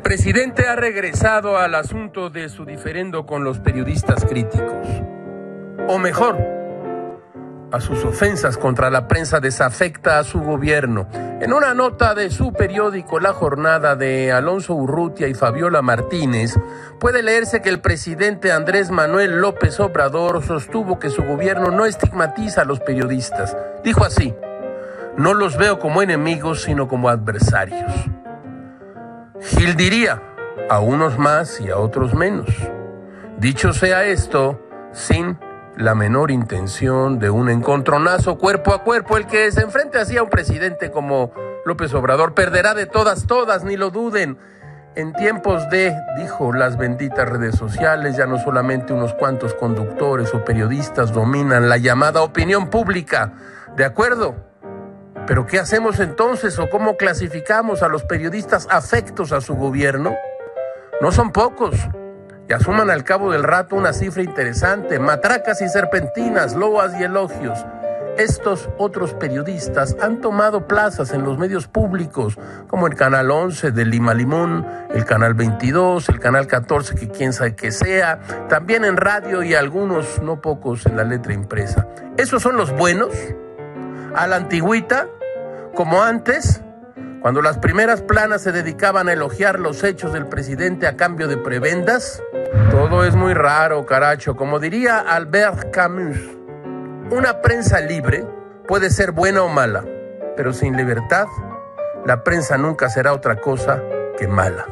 presidente ha regresado al asunto de su diferendo con los periodistas críticos. O mejor, a sus ofensas contra la prensa desafecta a su gobierno. En una nota de su periódico La Jornada de Alonso Urrutia y Fabiola Martínez, puede leerse que el presidente Andrés Manuel López Obrador sostuvo que su gobierno no estigmatiza a los periodistas. Dijo así, no los veo como enemigos, sino como adversarios. Gil diría, a unos más y a otros menos. Dicho sea esto, sin la menor intención de un encontronazo cuerpo a cuerpo, el que se enfrente así a un presidente como López Obrador perderá de todas, todas, ni lo duden. En tiempos de, dijo, las benditas redes sociales, ya no solamente unos cuantos conductores o periodistas dominan la llamada opinión pública. ¿De acuerdo? Pero ¿qué hacemos entonces o cómo clasificamos a los periodistas afectos a su gobierno? No son pocos. Y asuman al cabo del rato una cifra interesante, matracas y serpentinas, loas y elogios. Estos otros periodistas han tomado plazas en los medios públicos, como el Canal 11 de Lima Limón, el Canal 22, el Canal 14, que quién sabe que sea, también en radio y algunos, no pocos, en la letra impresa. ¿Esos son los buenos? ¿A la antigüita? Como antes, cuando las primeras planas se dedicaban a elogiar los hechos del presidente a cambio de prebendas, todo es muy raro, caracho. Como diría Albert Camus, una prensa libre puede ser buena o mala, pero sin libertad, la prensa nunca será otra cosa que mala.